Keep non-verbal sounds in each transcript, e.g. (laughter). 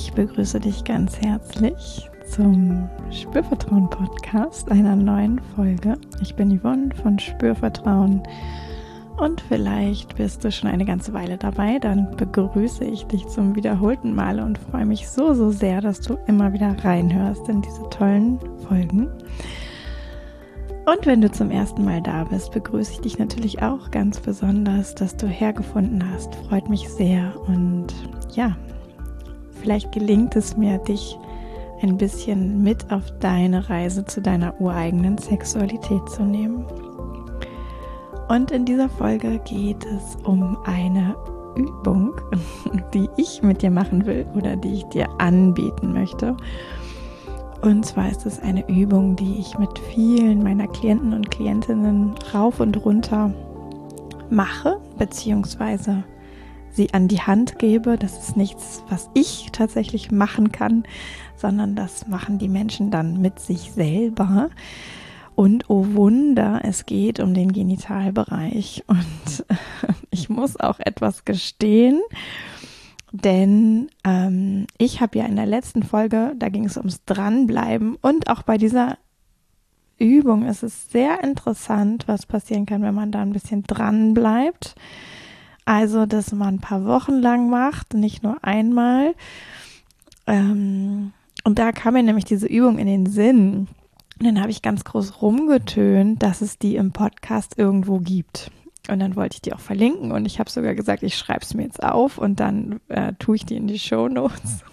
Ich begrüße dich ganz herzlich zum Spürvertrauen Podcast, einer neuen Folge. Ich bin Yvonne von Spürvertrauen und vielleicht bist du schon eine ganze Weile dabei. Dann begrüße ich dich zum wiederholten Male und freue mich so, so sehr, dass du immer wieder reinhörst in diese tollen Folgen. Und wenn du zum ersten Mal da bist, begrüße ich dich natürlich auch ganz besonders, dass du hergefunden hast. Freut mich sehr. Und ja, vielleicht gelingt es mir, dich ein bisschen mit auf deine Reise zu deiner ureigenen Sexualität zu nehmen. Und in dieser Folge geht es um eine Übung, (laughs) die ich mit dir machen will oder die ich dir anbieten möchte. Und zwar ist es eine Übung, die ich mit vielen meiner Klienten und Klientinnen rauf und runter mache, beziehungsweise sie an die Hand gebe. Das ist nichts, was ich tatsächlich machen kann, sondern das machen die Menschen dann mit sich selber. Und oh Wunder, es geht um den Genitalbereich. Und ich muss auch etwas gestehen. Denn ähm, ich habe ja in der letzten Folge, da ging es ums Dranbleiben und auch bei dieser Übung ist es sehr interessant, was passieren kann, wenn man da ein bisschen dranbleibt. Also, dass man ein paar Wochen lang macht, nicht nur einmal. Ähm, und da kam mir nämlich diese Übung in den Sinn. Und dann habe ich ganz groß rumgetönt, dass es die im Podcast irgendwo gibt. Und dann wollte ich die auch verlinken und ich habe sogar gesagt, ich schreibe es mir jetzt auf und dann äh, tue ich die in die Show Notes.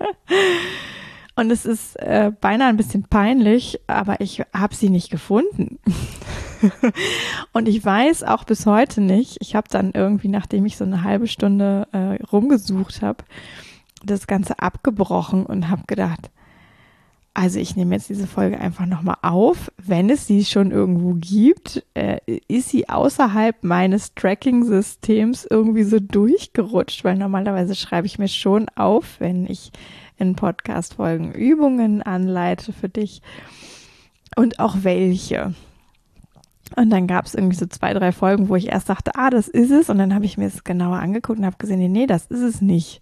(laughs) und es ist äh, beinahe ein bisschen peinlich, aber ich habe sie nicht gefunden. (laughs) (laughs) und ich weiß auch bis heute nicht, ich habe dann irgendwie, nachdem ich so eine halbe Stunde äh, rumgesucht habe, das Ganze abgebrochen und habe gedacht, also ich nehme jetzt diese Folge einfach nochmal auf. Wenn es sie schon irgendwo gibt, äh, ist sie außerhalb meines Tracking-Systems irgendwie so durchgerutscht, weil normalerweise schreibe ich mir schon auf, wenn ich in Podcast-Folgen Übungen anleite für dich und auch welche. Und dann gab es irgendwie so zwei, drei Folgen, wo ich erst dachte, ah, das ist es. Und dann habe ich mir es genauer angeguckt und habe gesehen, nee, das ist es nicht.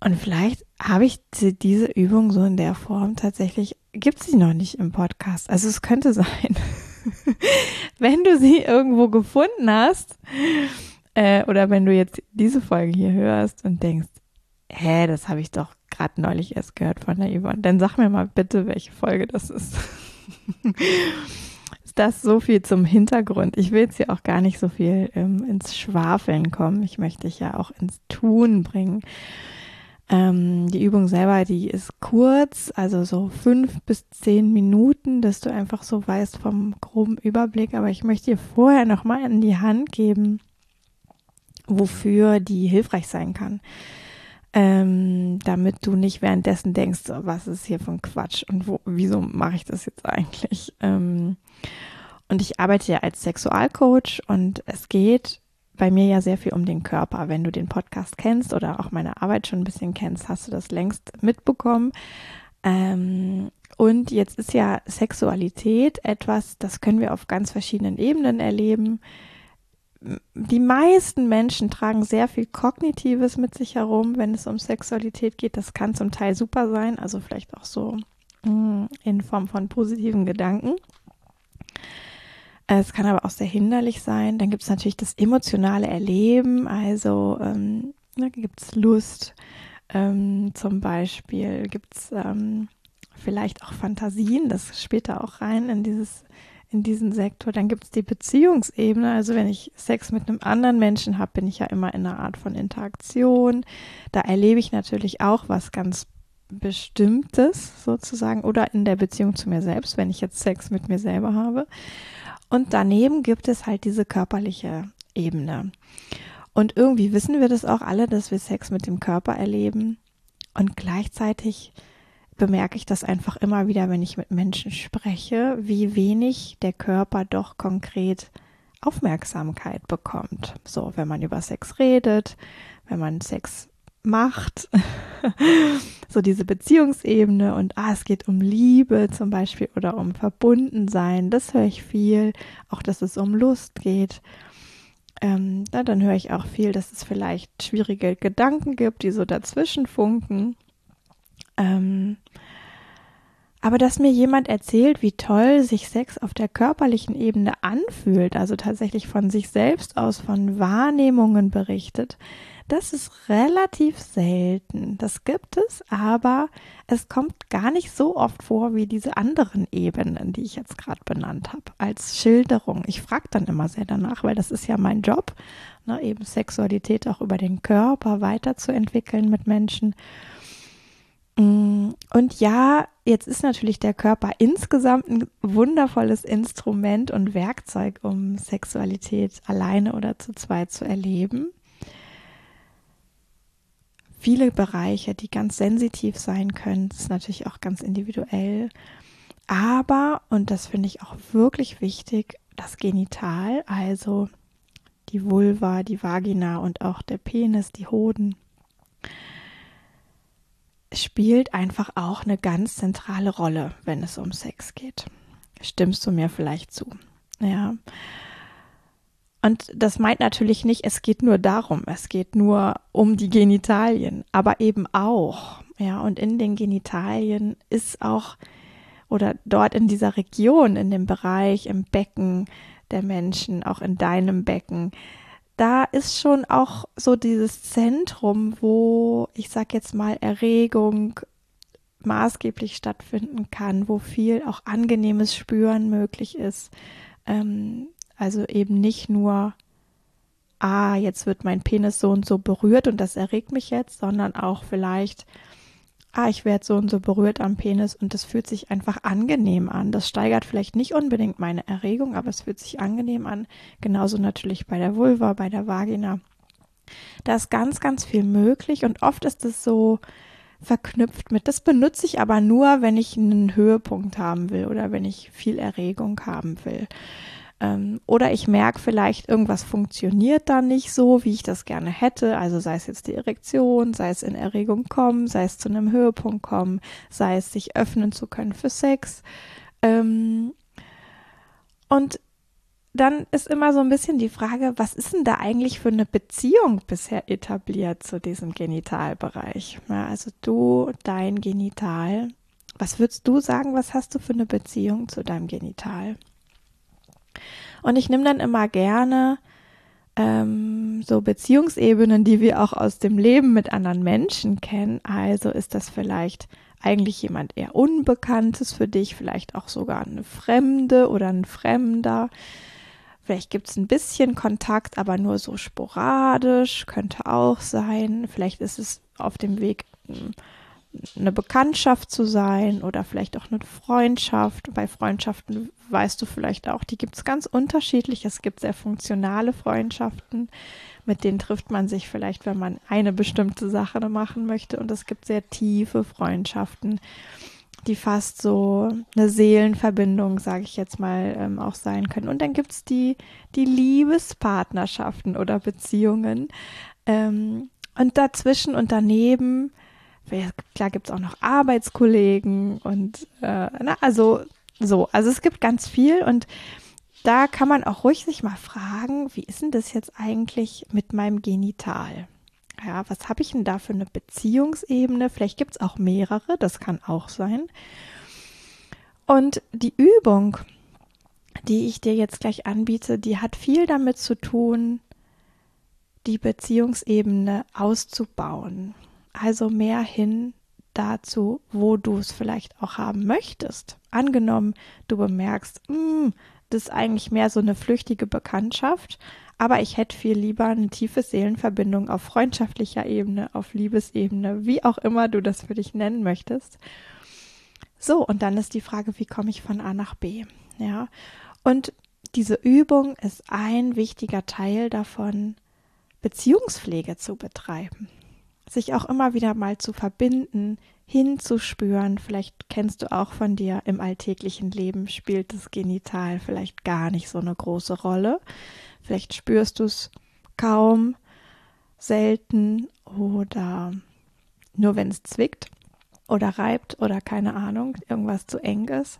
Und vielleicht habe ich diese Übung so in der Form tatsächlich, gibt sie noch nicht im Podcast. Also es könnte (laughs) sein, wenn du sie irgendwo gefunden hast äh, oder wenn du jetzt diese Folge hier hörst und denkst, hä, das habe ich doch gerade neulich erst gehört von der Yvonne, dann sag mir mal bitte, welche Folge das ist. (laughs) das so viel zum Hintergrund? Ich will jetzt hier auch gar nicht so viel ähm, ins Schwafeln kommen. Ich möchte dich ja auch ins Tun bringen. Ähm, die Übung selber, die ist kurz, also so fünf bis zehn Minuten, dass du einfach so weißt vom groben Überblick. Aber ich möchte dir vorher nochmal in die Hand geben, wofür die hilfreich sein kann. Ähm, damit du nicht währenddessen denkst, was ist hier ein Quatsch und wo, wieso mache ich das jetzt eigentlich? Ähm, und ich arbeite ja als Sexualcoach und es geht bei mir ja sehr viel um den Körper. Wenn du den Podcast kennst oder auch meine Arbeit schon ein bisschen kennst, hast du das längst mitbekommen. Ähm, und jetzt ist ja Sexualität etwas, das können wir auf ganz verschiedenen Ebenen erleben. Die meisten Menschen tragen sehr viel Kognitives mit sich herum, wenn es um Sexualität geht. Das kann zum Teil super sein, also vielleicht auch so mm, in Form von positiven Gedanken. Es kann aber auch sehr hinderlich sein. Dann gibt es natürlich das emotionale Erleben, also ähm, da gibt es Lust, ähm, zum Beispiel gibt es ähm, vielleicht auch Fantasien, das später auch rein in dieses in diesen Sektor. Dann gibt es die Beziehungsebene. Also wenn ich Sex mit einem anderen Menschen habe, bin ich ja immer in einer Art von Interaktion. Da erlebe ich natürlich auch was ganz Bestimmtes sozusagen oder in der Beziehung zu mir selbst, wenn ich jetzt Sex mit mir selber habe. Und daneben gibt es halt diese körperliche Ebene. Und irgendwie wissen wir das auch alle, dass wir Sex mit dem Körper erleben. Und gleichzeitig bemerke ich das einfach immer wieder, wenn ich mit Menschen spreche, wie wenig der Körper doch konkret Aufmerksamkeit bekommt. So, wenn man über Sex redet, wenn man Sex macht, (laughs) so diese Beziehungsebene und ah, es geht um Liebe zum Beispiel oder um Verbundensein, das höre ich viel, auch dass es um Lust geht. Ähm, na, dann höre ich auch viel, dass es vielleicht schwierige Gedanken gibt, die so dazwischen funken. Ähm, aber dass mir jemand erzählt, wie toll sich Sex auf der körperlichen Ebene anfühlt, also tatsächlich von sich selbst aus, von Wahrnehmungen berichtet, das ist relativ selten. Das gibt es, aber es kommt gar nicht so oft vor wie diese anderen Ebenen, die ich jetzt gerade benannt habe, als Schilderung. Ich frage dann immer sehr danach, weil das ist ja mein Job, ne, eben Sexualität auch über den Körper weiterzuentwickeln mit Menschen. Mm, und ja, jetzt ist natürlich der Körper insgesamt ein wundervolles Instrument und Werkzeug, um Sexualität alleine oder zu zweit zu erleben viele Bereiche, die ganz sensitiv sein können. Das ist natürlich auch ganz individuell. Aber, und das finde ich auch wirklich wichtig, das Genital, also die Vulva, die Vagina und auch der Penis, die Hoden, spielt einfach auch eine ganz zentrale Rolle, wenn es um Sex geht. Stimmst du mir vielleicht zu? Ja. Und das meint natürlich nicht, es geht nur darum, es geht nur um die Genitalien, aber eben auch, ja, und in den Genitalien ist auch, oder dort in dieser Region, in dem Bereich, im Becken der Menschen, auch in deinem Becken, da ist schon auch so dieses Zentrum, wo ich sag jetzt mal Erregung maßgeblich stattfinden kann, wo viel auch angenehmes Spüren möglich ist. Ähm, also eben nicht nur, ah, jetzt wird mein Penis so und so berührt und das erregt mich jetzt, sondern auch vielleicht, ah, ich werde so und so berührt am Penis und das fühlt sich einfach angenehm an. Das steigert vielleicht nicht unbedingt meine Erregung, aber es fühlt sich angenehm an. Genauso natürlich bei der Vulva, bei der Vagina. Da ist ganz, ganz viel möglich und oft ist es so verknüpft mit, das benutze ich aber nur, wenn ich einen Höhepunkt haben will oder wenn ich viel Erregung haben will. Ähm, oder ich merke vielleicht, irgendwas funktioniert da nicht so, wie ich das gerne hätte. Also sei es jetzt die Erektion, sei es in Erregung kommen, sei es zu einem Höhepunkt kommen, sei es sich öffnen zu können für Sex. Ähm, und dann ist immer so ein bisschen die Frage, was ist denn da eigentlich für eine Beziehung bisher etabliert zu diesem Genitalbereich? Ja, also du, dein Genital. Was würdest du sagen, was hast du für eine Beziehung zu deinem Genital? Und ich nehme dann immer gerne ähm, so Beziehungsebenen, die wir auch aus dem Leben mit anderen Menschen kennen. Also ist das vielleicht eigentlich jemand eher Unbekanntes für dich, vielleicht auch sogar eine Fremde oder ein Fremder. Vielleicht gibt es ein bisschen Kontakt, aber nur so sporadisch, könnte auch sein. Vielleicht ist es auf dem Weg hm, eine Bekanntschaft zu sein oder vielleicht auch eine Freundschaft. Bei Freundschaften weißt du vielleicht auch, die gibt es ganz unterschiedlich. Es gibt sehr funktionale Freundschaften, mit denen trifft man sich vielleicht, wenn man eine bestimmte Sache machen möchte. Und es gibt sehr tiefe Freundschaften, die fast so eine Seelenverbindung, sage ich jetzt mal, ähm, auch sein können. Und dann gibt es die, die Liebespartnerschaften oder Beziehungen. Ähm, und dazwischen und daneben klar gibt es auch noch Arbeitskollegen und äh, na, also so, also es gibt ganz viel und da kann man auch ruhig sich mal fragen, wie ist denn das jetzt eigentlich mit meinem Genital? Ja, was habe ich denn da für eine Beziehungsebene? Vielleicht gibt es auch mehrere, das kann auch sein. Und die Übung, die ich dir jetzt gleich anbiete, die hat viel damit zu tun, die Beziehungsebene auszubauen also mehr hin dazu, wo du es vielleicht auch haben möchtest. Angenommen, du bemerkst, mh, hm, das ist eigentlich mehr so eine flüchtige Bekanntschaft, aber ich hätte viel lieber eine tiefe Seelenverbindung auf freundschaftlicher Ebene, auf Liebesebene, wie auch immer du das für dich nennen möchtest. So, und dann ist die Frage, wie komme ich von A nach B? Ja, und diese Übung ist ein wichtiger Teil davon, Beziehungspflege zu betreiben sich auch immer wieder mal zu verbinden, hinzuspüren. Vielleicht kennst du auch von dir im alltäglichen Leben spielt das Genital vielleicht gar nicht so eine große Rolle. Vielleicht spürst du es kaum, selten oder nur wenn es zwickt oder reibt oder keine Ahnung, irgendwas zu eng ist.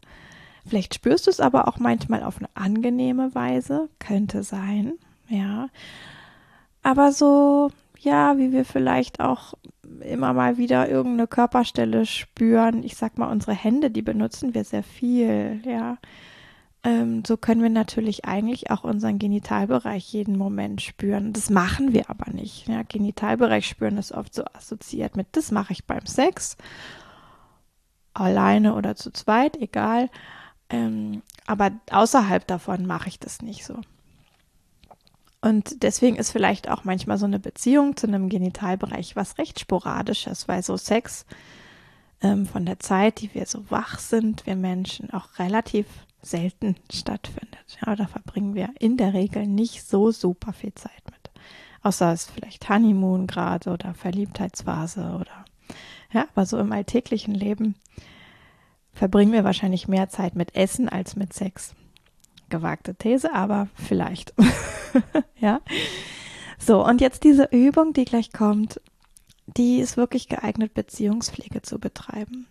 Vielleicht spürst du es aber auch manchmal auf eine angenehme Weise, könnte sein. ja. Aber so, ja, wie wir vielleicht auch immer mal wieder irgendeine Körperstelle spüren. Ich sag mal, unsere Hände, die benutzen wir sehr viel, ja. Ähm, so können wir natürlich eigentlich auch unseren Genitalbereich jeden Moment spüren. Das machen wir aber nicht. Ja. Genitalbereich spüren ist oft so assoziiert mit, das mache ich beim Sex. Alleine oder zu zweit, egal. Ähm, aber außerhalb davon mache ich das nicht so. Und deswegen ist vielleicht auch manchmal so eine Beziehung zu einem Genitalbereich was recht sporadisches, weil so Sex ähm, von der Zeit, die wir so wach sind, wir Menschen auch relativ selten stattfindet. Ja, da verbringen wir in der Regel nicht so super viel Zeit mit. Außer es ist vielleicht Honeymoon gerade oder Verliebtheitsphase oder ja, aber so im alltäglichen Leben verbringen wir wahrscheinlich mehr Zeit mit Essen als mit Sex. Gewagte These, aber vielleicht. (laughs) ja. So, und jetzt diese Übung, die gleich kommt, die ist wirklich geeignet, Beziehungspflege zu betreiben.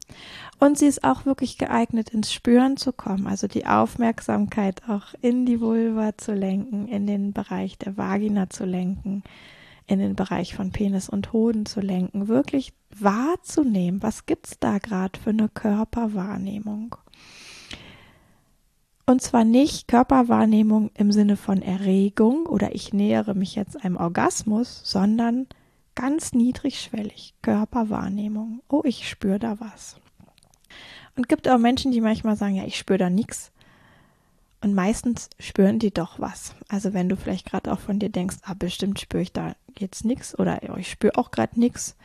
Und sie ist auch wirklich geeignet, ins Spüren zu kommen, also die Aufmerksamkeit auch in die Vulva zu lenken, in den Bereich der Vagina zu lenken, in den Bereich von Penis und Hoden zu lenken, wirklich wahrzunehmen, was gibt's da gerade für eine Körperwahrnehmung. Und zwar nicht Körperwahrnehmung im Sinne von Erregung oder ich nähere mich jetzt einem Orgasmus, sondern ganz niedrigschwellig Körperwahrnehmung. Oh, ich spüre da was. Und gibt auch Menschen, die manchmal sagen, ja, ich spüre da nichts. Und meistens spüren die doch was. Also wenn du vielleicht gerade auch von dir denkst, ah, bestimmt spüre ich da jetzt nichts oder oh, ich spüre auch gerade nichts,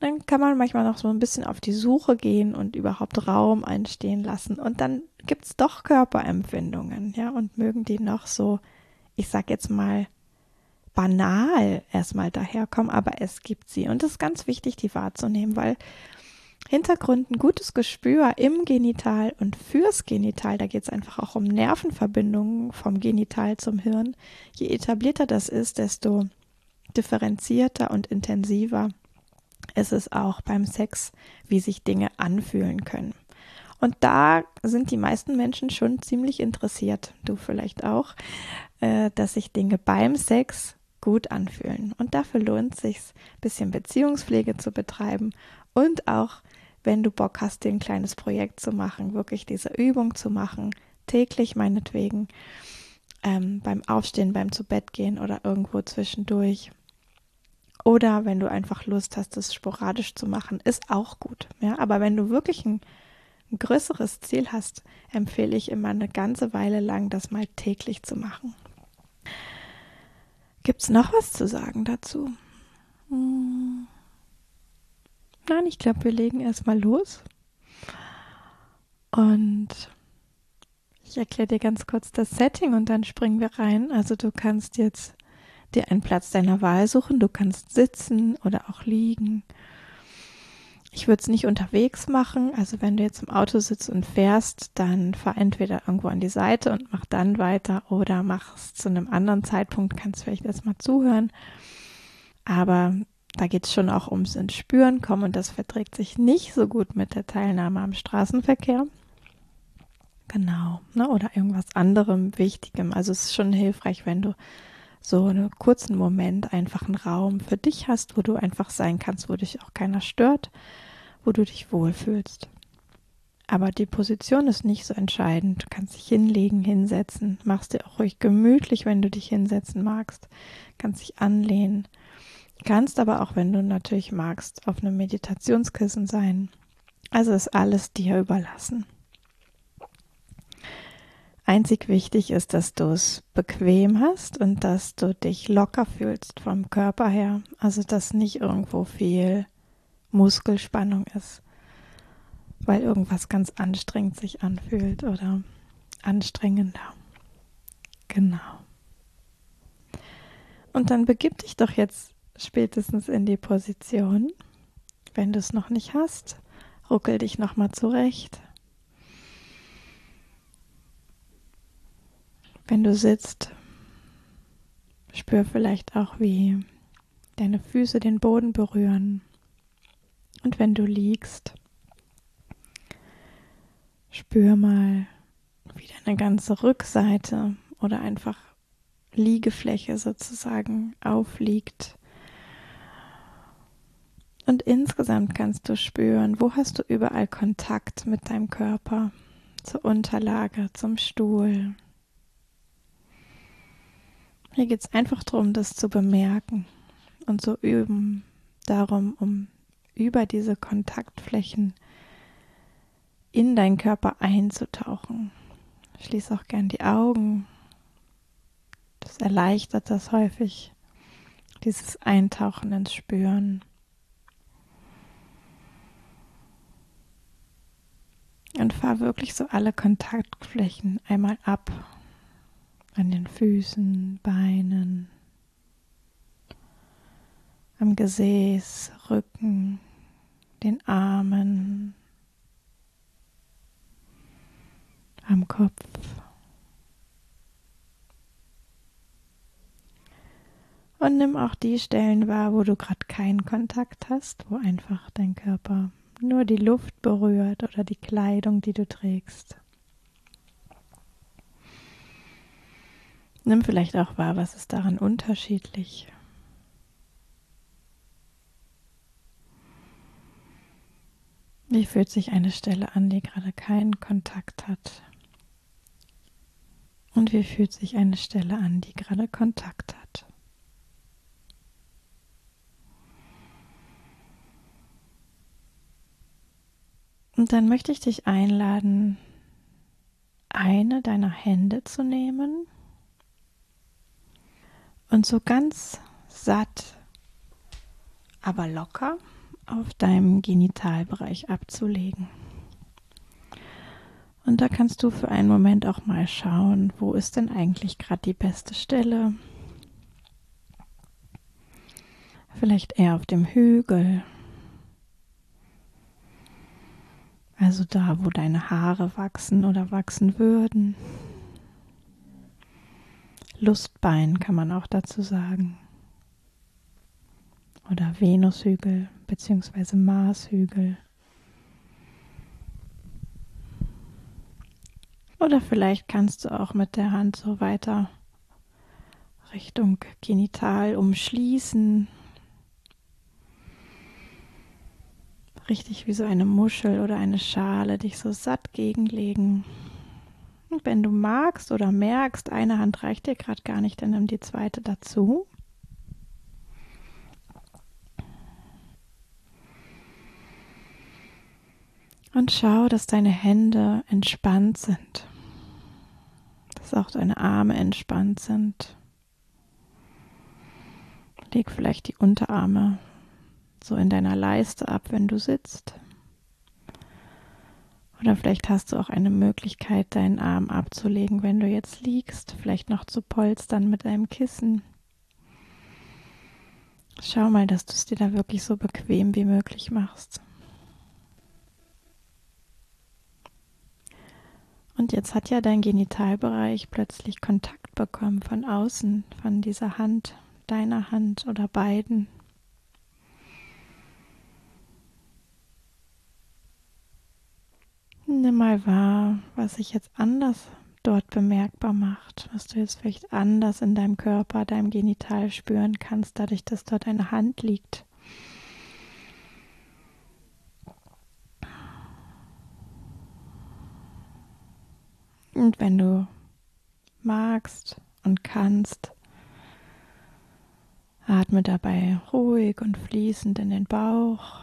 dann kann man manchmal noch so ein bisschen auf die Suche gehen und überhaupt Raum einstehen lassen. Und dann gibt es doch Körperempfindungen, ja, und mögen die noch so, ich sag jetzt mal, banal erstmal daherkommen, aber es gibt sie. Und es ist ganz wichtig, die wahrzunehmen, weil Hintergrund ein gutes Gespür im Genital und fürs Genital, da geht es einfach auch um Nervenverbindungen vom Genital zum Hirn. Je etablierter das ist, desto differenzierter und intensiver ist es auch beim Sex, wie sich Dinge anfühlen können. Und da sind die meisten Menschen schon ziemlich interessiert, du vielleicht auch, äh, dass sich Dinge beim Sex gut anfühlen. Und dafür lohnt es sich, ein bisschen Beziehungspflege zu betreiben und auch, wenn du Bock hast, dir ein kleines Projekt zu machen, wirklich diese Übung zu machen, täglich meinetwegen, ähm, beim Aufstehen, beim zu Bett gehen oder irgendwo zwischendurch oder wenn du einfach Lust hast, das sporadisch zu machen, ist auch gut. Ja, aber wenn du wirklich ein, ein größeres Ziel hast, empfehle ich immer eine ganze Weile lang, das mal täglich zu machen. Gibt es noch was zu sagen dazu? Hm. Nein, ich glaube, wir legen erstmal los. Und ich erkläre dir ganz kurz das Setting und dann springen wir rein. Also du kannst jetzt dir einen Platz deiner Wahl suchen. Du kannst sitzen oder auch liegen. Ich würde es nicht unterwegs machen. Also wenn du jetzt im Auto sitzt und fährst, dann fahr entweder irgendwo an die Seite und mach dann weiter oder mach es zu einem anderen Zeitpunkt. Kannst vielleicht erstmal zuhören. Aber da geht es schon auch ums ins Spüren kommen und das verträgt sich nicht so gut mit der Teilnahme am Straßenverkehr. Genau, ne? oder irgendwas anderem Wichtigem. Also es ist schon hilfreich, wenn du so einen kurzen Moment einfach einen Raum für dich hast, wo du einfach sein kannst, wo dich auch keiner stört, wo du dich wohlfühlst. Aber die Position ist nicht so entscheidend. Du kannst dich hinlegen, hinsetzen, machst dir auch ruhig gemütlich, wenn du dich hinsetzen magst, kannst dich anlehnen, kannst aber auch, wenn du natürlich magst, auf einem Meditationskissen sein. Also ist alles dir überlassen. Einzig wichtig ist, dass du es bequem hast und dass du dich locker fühlst vom Körper her. Also, dass nicht irgendwo viel Muskelspannung ist, weil irgendwas ganz anstrengend sich anfühlt oder anstrengender. Genau. Und dann begib dich doch jetzt spätestens in die Position. Wenn du es noch nicht hast, ruckel dich nochmal zurecht. Wenn du sitzt, spür vielleicht auch, wie deine Füße den Boden berühren. Und wenn du liegst, spür mal, wie deine ganze Rückseite oder einfach Liegefläche sozusagen aufliegt. Und insgesamt kannst du spüren, wo hast du überall Kontakt mit deinem Körper, zur Unterlage, zum Stuhl. Hier geht es einfach darum, das zu bemerken und zu üben, darum, um über diese Kontaktflächen in deinen Körper einzutauchen. Schließ auch gern die Augen. Das erleichtert das häufig, dieses Eintauchen ins Spüren. Und fahr wirklich so alle Kontaktflächen einmal ab. An den Füßen, Beinen, am Gesäß, Rücken, den Armen, am Kopf. Und nimm auch die Stellen wahr, wo du gerade keinen Kontakt hast, wo einfach dein Körper nur die Luft berührt oder die Kleidung, die du trägst. Nimm vielleicht auch wahr, was ist daran unterschiedlich. Wie fühlt sich eine Stelle an, die gerade keinen Kontakt hat? Und wie fühlt sich eine Stelle an, die gerade Kontakt hat? Und dann möchte ich dich einladen, eine deiner Hände zu nehmen und so ganz satt, aber locker auf deinem Genitalbereich abzulegen. Und da kannst du für einen Moment auch mal schauen, wo ist denn eigentlich gerade die beste Stelle? Vielleicht eher auf dem Hügel Also da, wo deine Haare wachsen oder wachsen würden. Lustbein kann man auch dazu sagen. Oder Venushügel bzw. Marshügel. Oder vielleicht kannst du auch mit der Hand so weiter Richtung Genital umschließen richtig wie so eine Muschel oder eine Schale dich so satt gegenlegen. Und wenn du magst oder merkst, eine Hand reicht dir gerade gar nicht, dann nimm die zweite dazu. Und schau, dass deine Hände entspannt sind, dass auch deine Arme entspannt sind. Leg vielleicht die Unterarme so in deiner Leiste ab, wenn du sitzt. Oder vielleicht hast du auch eine Möglichkeit, deinen Arm abzulegen, wenn du jetzt liegst, vielleicht noch zu polstern mit einem Kissen. Schau mal, dass du es dir da wirklich so bequem wie möglich machst. Und jetzt hat ja dein Genitalbereich plötzlich Kontakt bekommen von außen, von dieser Hand, deiner Hand oder beiden. Nimm mal wahr, was sich jetzt anders dort bemerkbar macht, was du jetzt vielleicht anders in deinem Körper, deinem Genital spüren kannst, dadurch, dass dort eine Hand liegt. Und wenn du magst und kannst, atme dabei ruhig und fließend in den Bauch,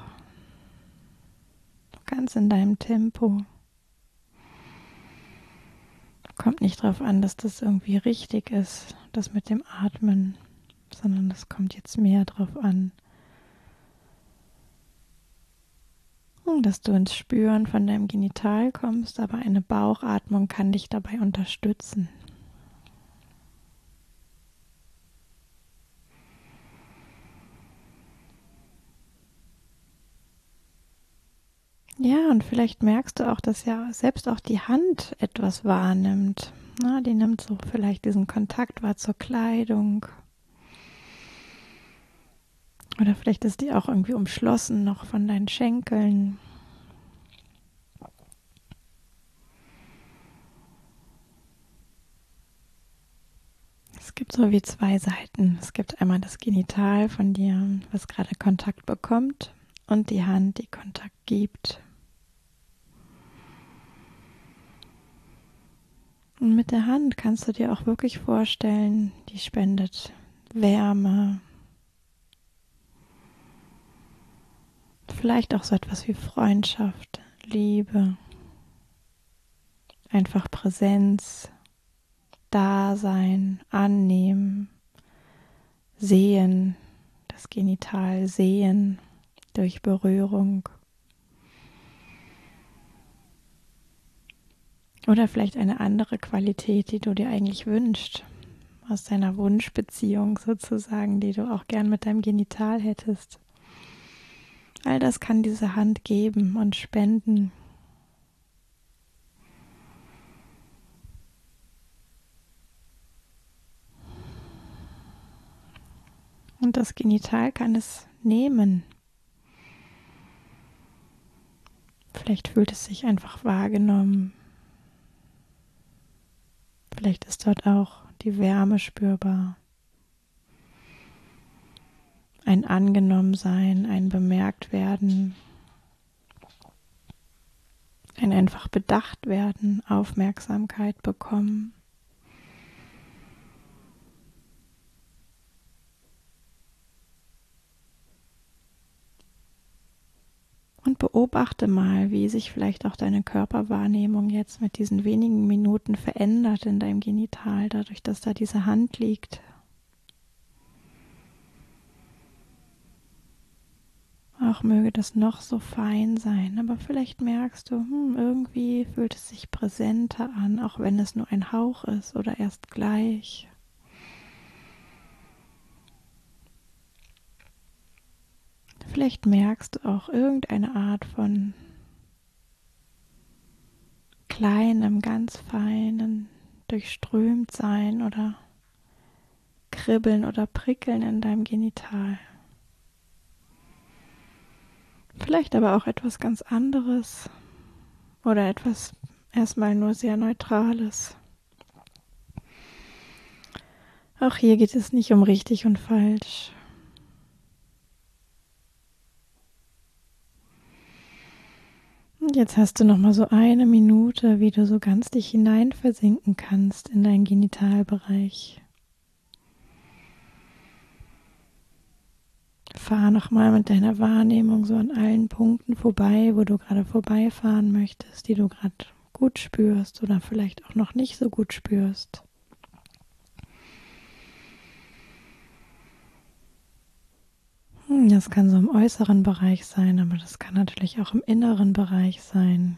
ganz in deinem Tempo. Kommt nicht darauf an, dass das irgendwie richtig ist, das mit dem Atmen, sondern es kommt jetzt mehr darauf an, dass du ins Spüren von deinem Genital kommst, aber eine Bauchatmung kann dich dabei unterstützen. Ja, und vielleicht merkst du auch, dass ja selbst auch die Hand etwas wahrnimmt. Na, die nimmt so vielleicht diesen Kontakt wahr zur Kleidung. Oder vielleicht ist die auch irgendwie umschlossen noch von deinen Schenkeln. Es Es gibt so wie zwei Seiten. Es gibt einmal das Genital von dir, was gerade Kontakt bekommt, und die Hand, die Kontakt gibt. Und mit der Hand kannst du dir auch wirklich vorstellen, die spendet Wärme. Vielleicht auch so etwas wie Freundschaft, Liebe, einfach Präsenz, Dasein, Annehmen, Sehen, das Genital sehen durch Berührung. Oder vielleicht eine andere Qualität, die du dir eigentlich wünschst, aus deiner Wunschbeziehung sozusagen, die du auch gern mit deinem Genital hättest. All das kann diese Hand geben und spenden. Und das Genital kann es nehmen. Vielleicht fühlt es sich einfach wahrgenommen. Vielleicht ist dort auch die Wärme spürbar. Ein Angenommensein, ein Bemerktwerden, ein einfach bedacht werden, Aufmerksamkeit bekommen. Und beobachte mal, wie sich vielleicht auch deine Körperwahrnehmung jetzt mit diesen wenigen Minuten verändert in deinem Genital, dadurch, dass da diese Hand liegt. Auch möge das noch so fein sein, aber vielleicht merkst du, hm, irgendwie fühlt es sich präsenter an, auch wenn es nur ein Hauch ist oder erst gleich. Vielleicht merkst du auch irgendeine Art von kleinem, ganz feinen durchströmt sein oder Kribbeln oder Prickeln in deinem Genital. Vielleicht aber auch etwas ganz anderes oder etwas erstmal nur sehr Neutrales. Auch hier geht es nicht um richtig und falsch. Jetzt hast du noch mal so eine Minute, wie du so ganz dich hinein versinken kannst in deinen Genitalbereich. Fahr noch mal mit deiner Wahrnehmung so an allen Punkten vorbei, wo du gerade vorbeifahren möchtest, die du gerade gut spürst oder vielleicht auch noch nicht so gut spürst. Das kann so im äußeren Bereich sein, aber das kann natürlich auch im inneren Bereich sein.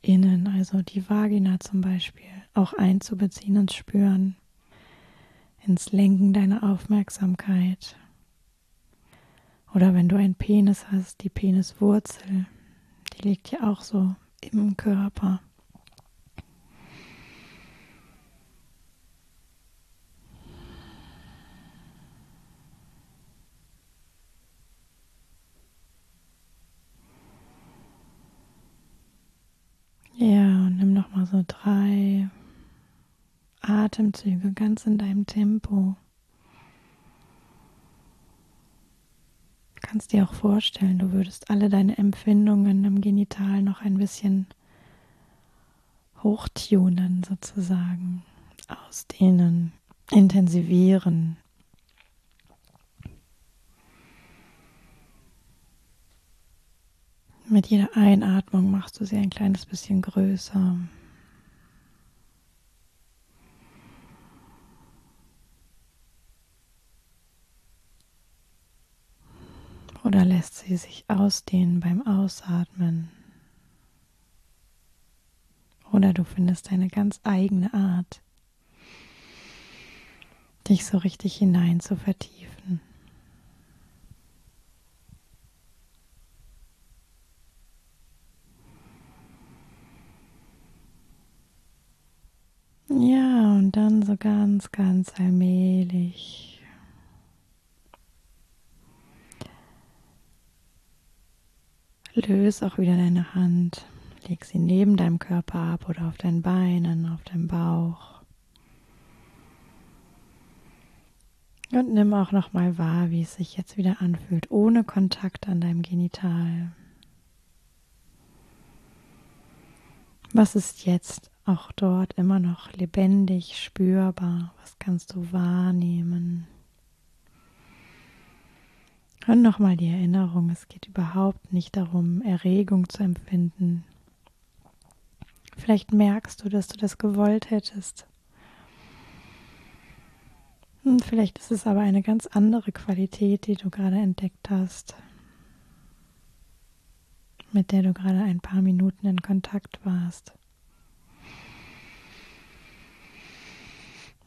Innen, also die Vagina zum Beispiel, auch einzubeziehen und spüren, ins Lenken deiner Aufmerksamkeit. Oder wenn du einen Penis hast, die Peniswurzel, die liegt ja auch so im Körper. Ja, und nimm noch mal so drei Atemzüge ganz in deinem Tempo. Du kannst dir auch vorstellen, du würdest alle deine Empfindungen im Genital noch ein bisschen hochtunen sozusagen, ausdehnen, intensivieren. Mit jeder Einatmung machst du sie ein kleines bisschen größer. Oder lässt sie sich ausdehnen beim Ausatmen. Oder du findest eine ganz eigene Art, dich so richtig hinein zu vertiefen. Ja, und dann so ganz, ganz allmählich. Löse auch wieder deine Hand. Leg sie neben deinem Körper ab oder auf deinen Beinen, auf deinem Bauch. Und nimm auch noch mal wahr, wie es sich jetzt wieder anfühlt, ohne Kontakt an deinem Genital. Was ist jetzt auch dort immer noch lebendig spürbar? Was kannst du wahrnehmen? Und nochmal die Erinnerung, es geht überhaupt nicht darum, Erregung zu empfinden. Vielleicht merkst du, dass du das gewollt hättest. Und vielleicht ist es aber eine ganz andere Qualität, die du gerade entdeckt hast, mit der du gerade ein paar Minuten in Kontakt warst.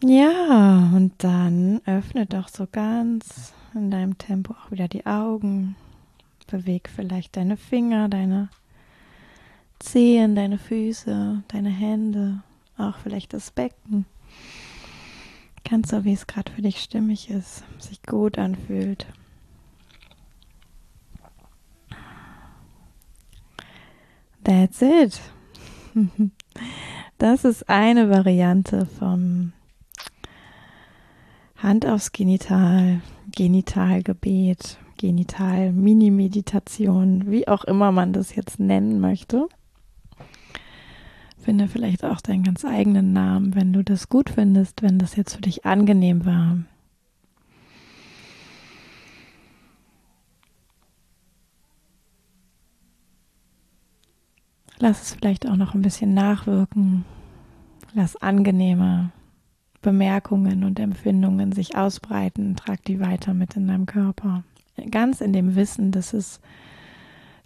Ja, und dann öffne doch so ganz in deinem Tempo auch wieder die Augen. Beweg vielleicht deine Finger, deine Zehen, deine Füße, deine Hände, auch vielleicht das Becken. Ganz so, wie es gerade für dich stimmig ist, sich gut anfühlt. That's it. (laughs) Das ist eine Variante vom Hand aufs Genital, Genitalgebet, Genital-Mini-Meditation, wie auch immer man das jetzt nennen möchte. Finde vielleicht auch deinen ganz eigenen Namen, wenn du das gut findest, wenn das jetzt für dich angenehm war. Lass es vielleicht auch noch ein bisschen nachwirken. Lass angenehme Bemerkungen und Empfindungen sich ausbreiten. Trag die weiter mit in deinem Körper. Ganz in dem Wissen, dass es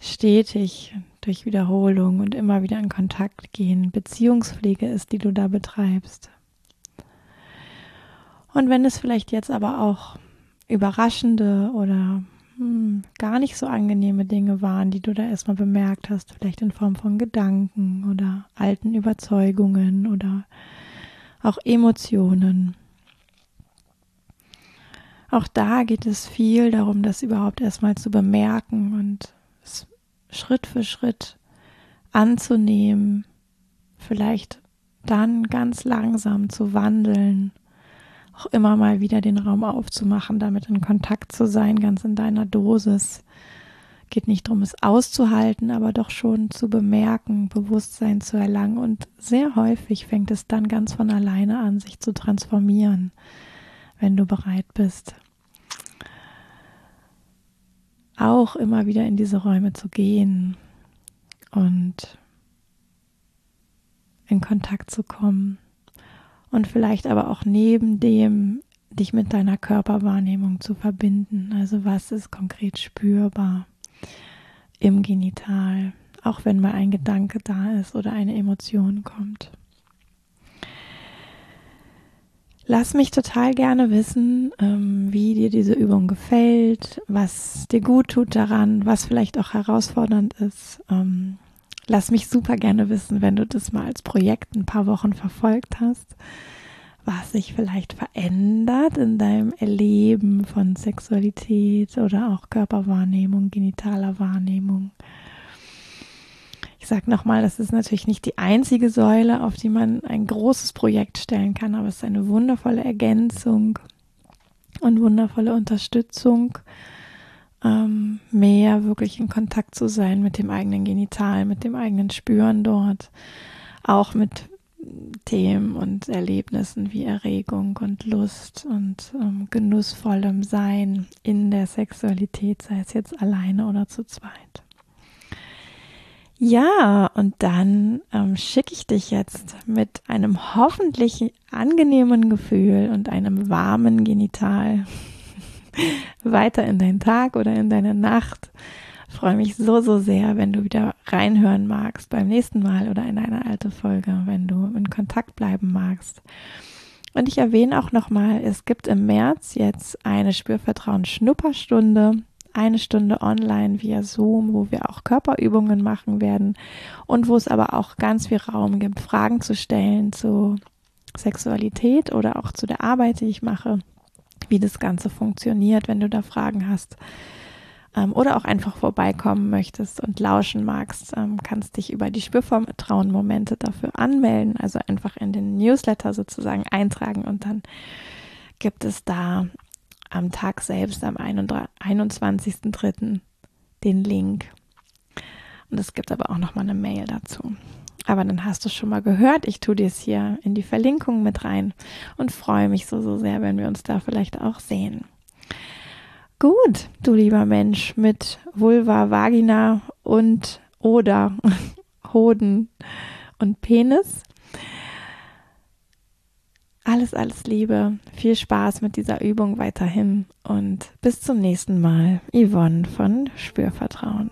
stetig durch Wiederholung und immer wieder in Kontakt gehen Beziehungspflege ist, die du da betreibst. Und wenn es vielleicht jetzt aber auch überraschende oder hm, gar nicht so angenehme Dinge waren, die du da erstmal bemerkt hast, vielleicht in Form von Gedanken oder alten Überzeugungen oder auch Emotionen. Auch da geht es viel darum, das überhaupt erstmal zu bemerken und Schritt für Schritt anzunehmen, vielleicht dann ganz langsam zu wandeln, auch immer mal wieder den Raum aufzumachen, damit in Kontakt zu sein, ganz in deiner Dosis. Geht nicht darum, es auszuhalten, aber doch schon zu bemerken, Bewusstsein zu erlangen. Und sehr häufig fängt es dann ganz von alleine an, sich zu transformieren, wenn du bereit bist auch immer wieder in diese Räume zu gehen und in Kontakt zu kommen und vielleicht aber auch neben dem dich mit deiner Körperwahrnehmung zu verbinden. Also was ist konkret spürbar im Genital, auch wenn mal ein Gedanke da ist oder eine Emotion kommt. Lass mich total gerne wissen, ähm, wie dir diese Übung gefällt, was dir gut tut daran, was vielleicht auch herausfordernd ist. Ähm, lass mich super gerne wissen, wenn du das mal als Projekt ein paar Wochen verfolgt hast, was sich vielleicht verändert in deinem Erleben von Sexualität oder auch Körperwahrnehmung, genitaler Wahrnehmung. Ich sage nochmal, das ist natürlich nicht die einzige Säule, auf die man ein großes Projekt stellen kann, aber es ist eine wundervolle Ergänzung und wundervolle Unterstützung, ähm, mehr wirklich in Kontakt zu sein mit dem eigenen Genital, mit dem eigenen Spüren dort, auch mit Themen und Erlebnissen wie Erregung und Lust und ähm, genussvollem Sein in der Sexualität, sei es jetzt alleine oder zu zweit. Ja, und dann ähm, schicke ich dich jetzt mit einem hoffentlich angenehmen Gefühl und einem warmen Genital (laughs) weiter in deinen Tag oder in deine Nacht. Ich freue mich so, so sehr, wenn du wieder reinhören magst beim nächsten Mal oder in eine alte Folge, wenn du in Kontakt bleiben magst. Und ich erwähne auch nochmal, es gibt im März jetzt eine Spürvertrauen-Schnupperstunde eine Stunde online via Zoom, wo wir auch Körperübungen machen werden und wo es aber auch ganz viel Raum gibt, Fragen zu stellen zu Sexualität oder auch zu der Arbeit, die ich mache, wie das Ganze funktioniert, wenn du da Fragen hast ähm, oder auch einfach vorbeikommen möchtest und lauschen magst, ähm, kannst dich über die Spürvertrauen-Momente dafür anmelden, also einfach in den Newsletter sozusagen eintragen und dann gibt es da am Tag selbst, am 21.03. den Link. Und es gibt aber auch noch mal eine Mail dazu. Aber dann hast du schon mal gehört. Ich tue dir es hier in die Verlinkung mit rein und freue mich so, so sehr, wenn wir uns da vielleicht auch sehen. Gut, du lieber Mensch mit Vulva, Vagina und oder (laughs) Hoden und Penis. Alles, alles Liebe. Viel Spaß mit dieser Übung weiterhin und bis zum nächsten Mal. Yvonne von Spürvertrauen.